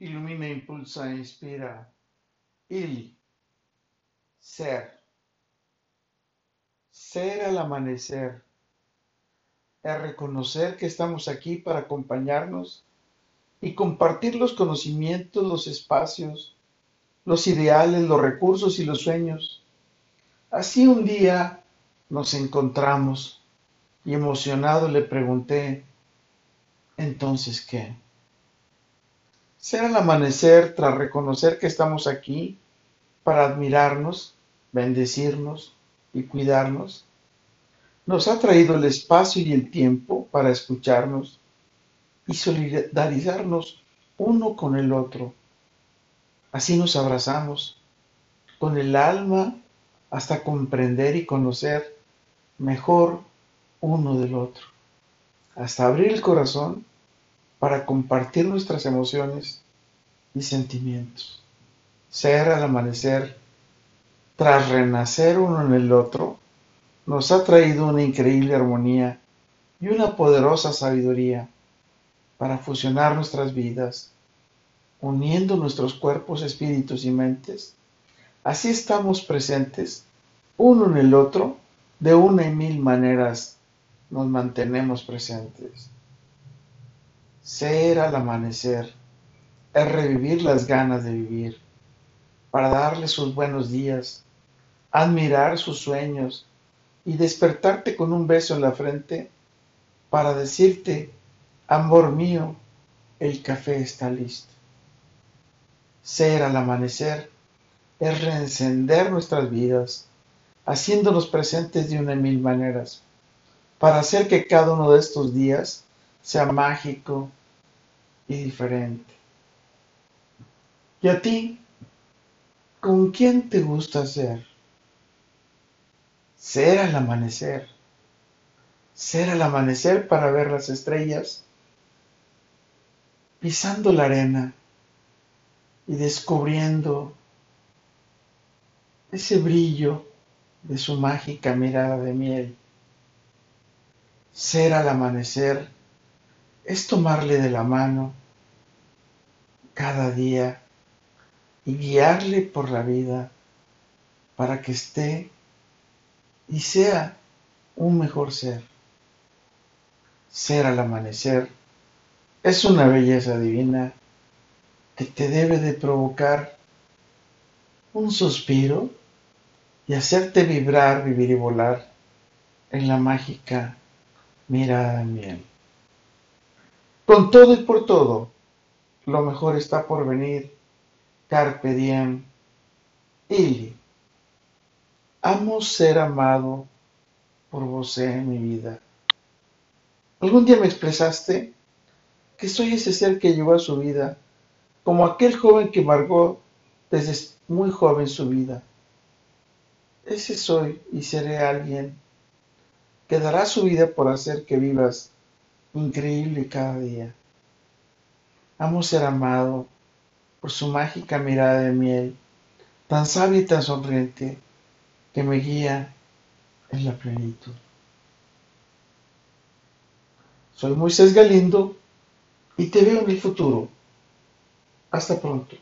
Ilumina, impulsa, inspira. Ili. Ser. Ser al amanecer. Es reconocer que estamos aquí para acompañarnos y compartir los conocimientos, los espacios, los ideales, los recursos y los sueños. Así un día nos encontramos y emocionado le pregunté, entonces, ¿qué? Ser al amanecer tras reconocer que estamos aquí para admirarnos, bendecirnos y cuidarnos. Nos ha traído el espacio y el tiempo para escucharnos y solidarizarnos uno con el otro. Así nos abrazamos con el alma hasta comprender y conocer mejor uno del otro, hasta abrir el corazón para compartir nuestras emociones y sentimientos. Ser al amanecer, tras renacer uno en el otro, nos ha traído una increíble armonía y una poderosa sabiduría para fusionar nuestras vidas, uniendo nuestros cuerpos, espíritus y mentes. Así estamos presentes uno en el otro, de una y mil maneras nos mantenemos presentes. Ser al amanecer es revivir las ganas de vivir, para darle sus buenos días, admirar sus sueños y despertarte con un beso en la frente para decirte, amor mío, el café está listo. Ser al amanecer es reencender nuestras vidas, haciéndonos presentes de una y mil maneras, para hacer que cada uno de estos días sea mágico, y diferente. ¿Y a ti? ¿Con quién te gusta ser? Ser al amanecer. Ser al amanecer para ver las estrellas, pisando la arena y descubriendo ese brillo de su mágica mirada de miel. Ser al amanecer es tomarle de la mano cada día y guiarle por la vida para que esté y sea un mejor ser. Ser al amanecer es una belleza divina que te debe de provocar un suspiro y hacerte vibrar, vivir y volar en la mágica mirada de miel. Con todo y por todo, lo mejor está por venir. Carpe diem. Ili. Amo ser amado por vos en mi vida. Algún día me expresaste que soy ese ser que llevó a su vida, como aquel joven que marcó desde muy joven su vida. Ese soy y seré alguien que dará su vida por hacer que vivas increíble cada día. Amo ser amado por su mágica mirada de miel, tan sabia y tan sonriente, que me guía en la plenitud. Soy Moisés Galindo y te veo en el futuro. Hasta pronto.